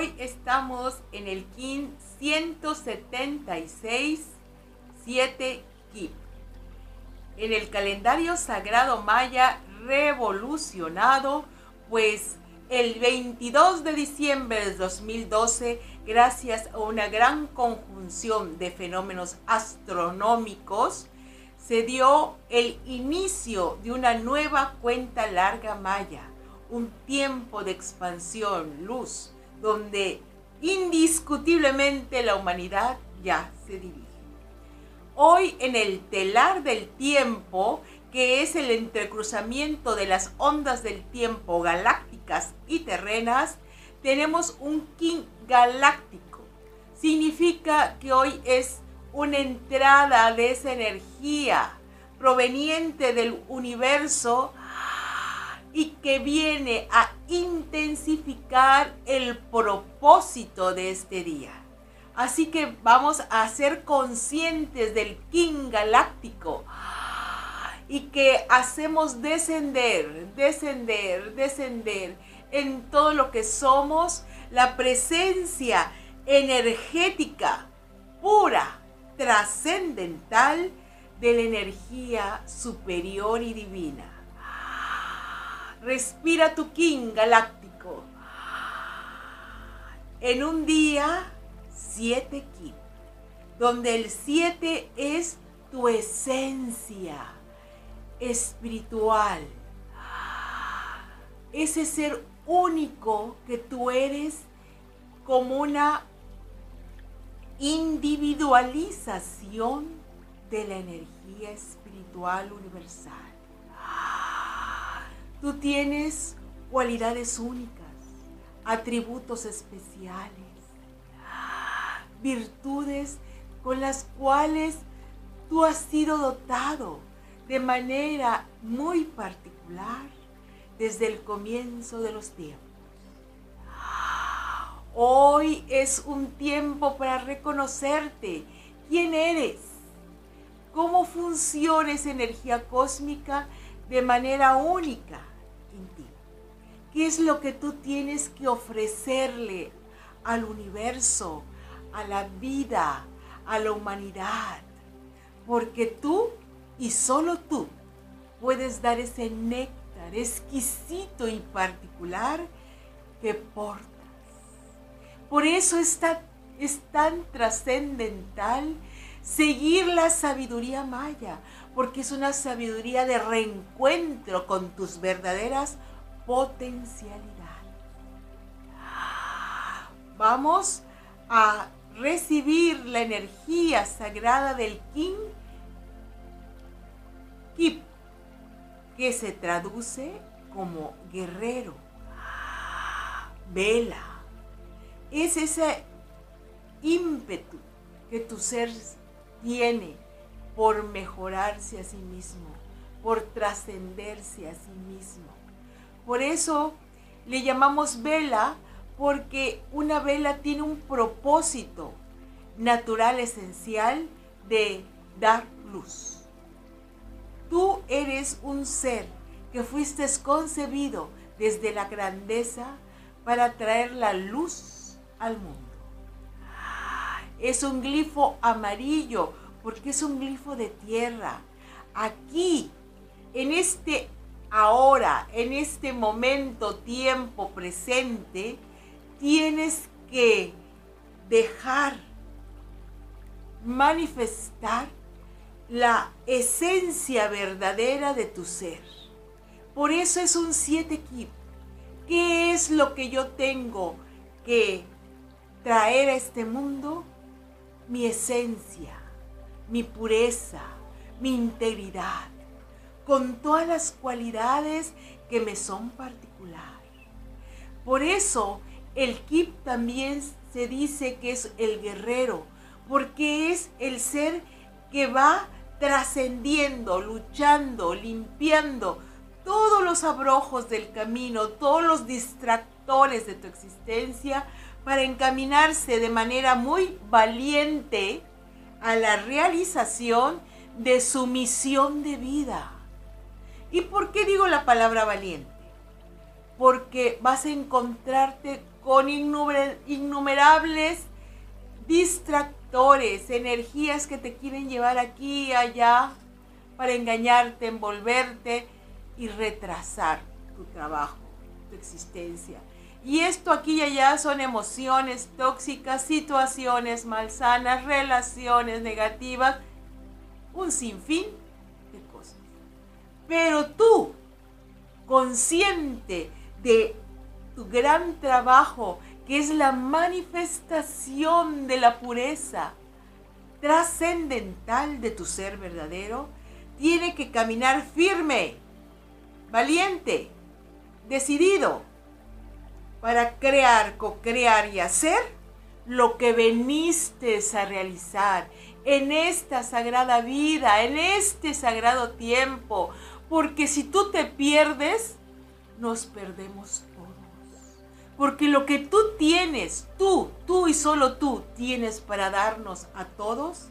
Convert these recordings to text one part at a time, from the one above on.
Hoy estamos en el KIN 176, 7 KIP. En el calendario sagrado maya revolucionado, pues el 22 de diciembre de 2012, gracias a una gran conjunción de fenómenos astronómicos, se dio el inicio de una nueva cuenta larga maya, un tiempo de expansión, luz, donde indiscutiblemente la humanidad ya se dirige. Hoy en el telar del tiempo, que es el entrecruzamiento de las ondas del tiempo galácticas y terrenas, tenemos un king galáctico. Significa que hoy es una entrada de esa energía proveniente del universo y que viene a intensificar el propósito de este día. Así que vamos a ser conscientes del King Galáctico y que hacemos descender, descender, descender en todo lo que somos la presencia energética pura, trascendental de la energía superior y divina. Respira tu King galáctico. En un día, siete Ki, donde el siete es tu esencia espiritual. Ese ser único que tú eres como una individualización de la energía espiritual universal. Tú tienes cualidades únicas, atributos especiales, virtudes con las cuales tú has sido dotado de manera muy particular desde el comienzo de los tiempos. Hoy es un tiempo para reconocerte quién eres, cómo funciona esa energía cósmica de manera única en ti. ¿Qué es lo que tú tienes que ofrecerle al universo, a la vida, a la humanidad? Porque tú y solo tú puedes dar ese néctar exquisito y particular que portas. Por eso es tan, es tan trascendental seguir la sabiduría maya, porque es una sabiduría de reencuentro con tus verdaderas potencialidades. Vamos a recibir la energía sagrada del King Kip, que se traduce como guerrero, vela. Es ese ímpetu que tu ser tiene por mejorarse a sí mismo, por trascenderse a sí mismo. Por eso le llamamos vela porque una vela tiene un propósito natural esencial de dar luz. Tú eres un ser que fuiste concebido desde la grandeza para traer la luz al mundo. Es un glifo amarillo porque es un glifo de tierra. Aquí, en este ahora, en este momento, tiempo presente, tienes que dejar manifestar la esencia verdadera de tu ser. Por eso es un siete kip. ¿Qué es lo que yo tengo que traer a este mundo? Mi esencia mi pureza, mi integridad, con todas las cualidades que me son particular. Por eso el Kip también se dice que es el guerrero, porque es el ser que va trascendiendo, luchando, limpiando todos los abrojos del camino, todos los distractores de tu existencia, para encaminarse de manera muy valiente a la realización de su misión de vida. ¿Y por qué digo la palabra valiente? Porque vas a encontrarte con innumerables distractores, energías que te quieren llevar aquí y allá para engañarte, envolverte y retrasar tu trabajo, tu existencia. Y esto aquí y allá son emociones tóxicas, situaciones malsanas, relaciones negativas, un sinfín de cosas. Pero tú, consciente de tu gran trabajo, que es la manifestación de la pureza trascendental de tu ser verdadero, tiene que caminar firme, valiente, decidido, para crear, co-crear y hacer lo que veniste a realizar en esta sagrada vida, en este sagrado tiempo. Porque si tú te pierdes, nos perdemos todos. Porque lo que tú tienes, tú, tú y solo tú tienes para darnos a todos,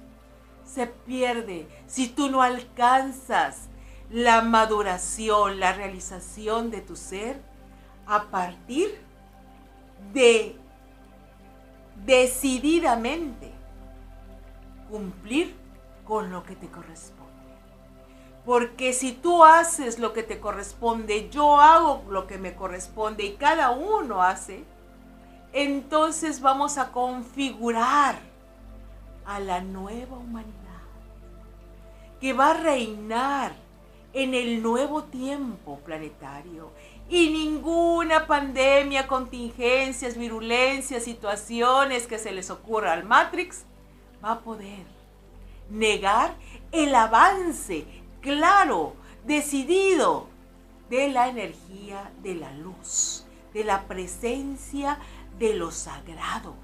se pierde si tú no alcanzas la maduración, la realización de tu ser a partir de decididamente cumplir con lo que te corresponde. Porque si tú haces lo que te corresponde, yo hago lo que me corresponde y cada uno hace, entonces vamos a configurar a la nueva humanidad que va a reinar en el nuevo tiempo planetario. Y ninguna pandemia, contingencias, virulencias, situaciones que se les ocurra al Matrix va a poder negar el avance claro, decidido de la energía de la luz, de la presencia de lo sagrado.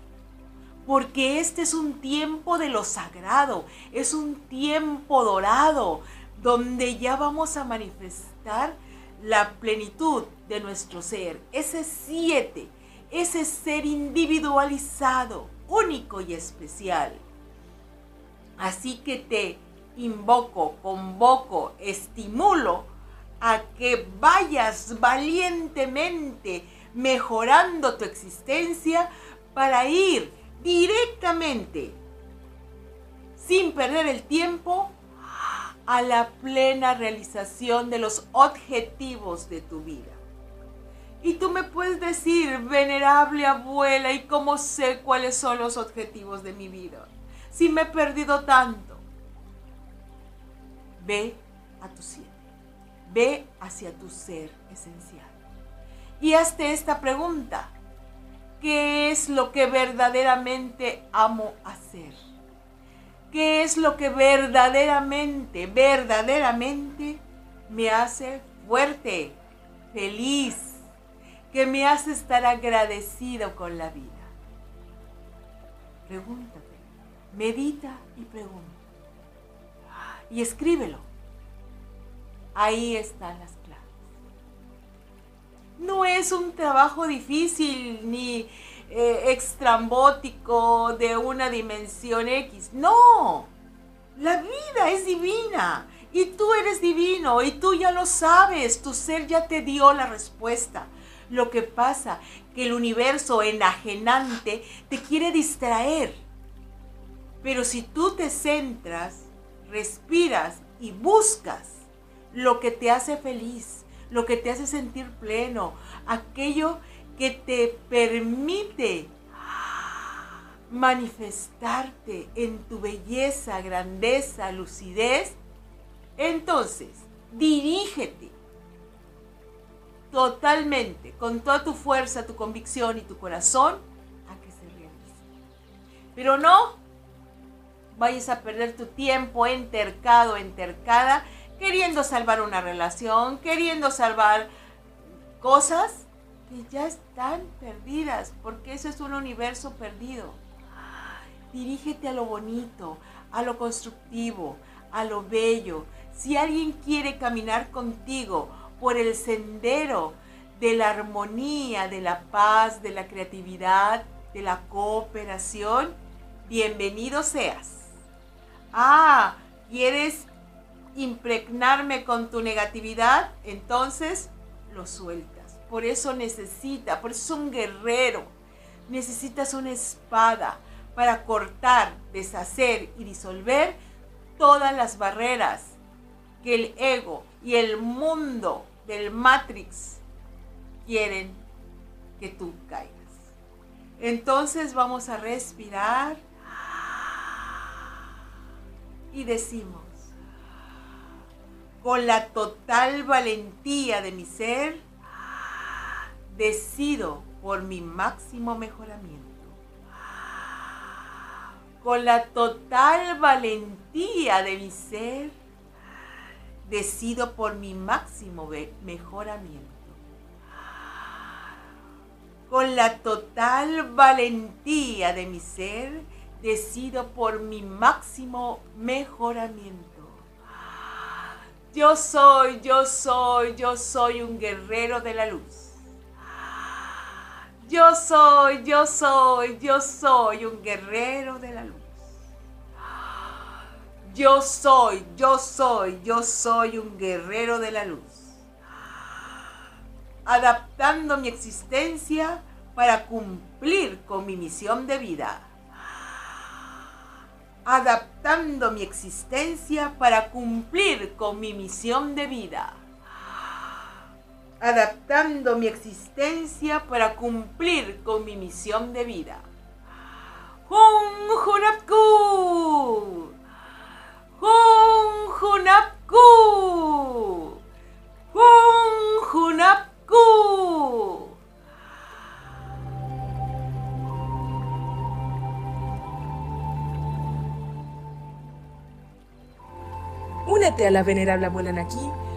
Porque este es un tiempo de lo sagrado, es un tiempo dorado, donde ya vamos a manifestar la plenitud de nuestro ser, ese siete, ese ser individualizado, único y especial. Así que te invoco, convoco, estimulo a que vayas valientemente mejorando tu existencia para ir directamente, sin perder el tiempo, a la plena realización de los objetivos de tu vida. Y tú me puedes decir, venerable abuela, ¿y cómo sé cuáles son los objetivos de mi vida? Si me he perdido tanto. Ve a tu ser. Ve hacia tu ser esencial. Y hazte esta pregunta. ¿Qué es lo que verdaderamente amo hacer? ¿Qué es lo que verdaderamente, verdaderamente me hace fuerte, feliz, que me hace estar agradecido con la vida? Pregúntate, medita y pregunta. Y escríbelo. Ahí están las claves. No es un trabajo difícil ni eh, extrambótico de una dimensión X. No, la vida es divina y tú eres divino y tú ya lo sabes, tu ser ya te dio la respuesta. Lo que pasa que el universo enajenante te quiere distraer. Pero si tú te centras, respiras y buscas lo que te hace feliz, lo que te hace sentir pleno, aquello que te permite manifestarte en tu belleza, grandeza, lucidez, entonces dirígete totalmente, con toda tu fuerza, tu convicción y tu corazón, a que se realice. Pero no vayas a perder tu tiempo entercado, entercada, queriendo salvar una relación, queriendo salvar cosas ya están perdidas, porque eso es un universo perdido. Dirígete a lo bonito, a lo constructivo, a lo bello. Si alguien quiere caminar contigo por el sendero de la armonía, de la paz, de la creatividad, de la cooperación, bienvenido seas. Ah, ¿quieres impregnarme con tu negatividad? Entonces lo suelto. Por eso necesita, por eso es un guerrero. necesitas una espada para cortar, deshacer y disolver todas las barreras que el ego y el mundo del Matrix quieren que tú caigas. Entonces vamos a respirar y decimos, con la total valentía de mi ser, decido por mi máximo mejoramiento. Con la total valentía de mi ser, decido por mi máximo mejoramiento. Con la total valentía de mi ser, decido por mi máximo mejoramiento. Yo soy, yo soy, yo soy un guerrero de la luz. Yo soy, yo soy, yo soy un guerrero de la luz. Yo soy, yo soy, yo soy un guerrero de la luz. Adaptando mi existencia para cumplir con mi misión de vida adaptando mi existencia para cumplir con mi misión de vida. Adaptando mi existencia para cumplir con mi misión de vida. Hun Hunapku. Hun Hunapku. Hun Hunapku. Únete a la venerable abuela Naki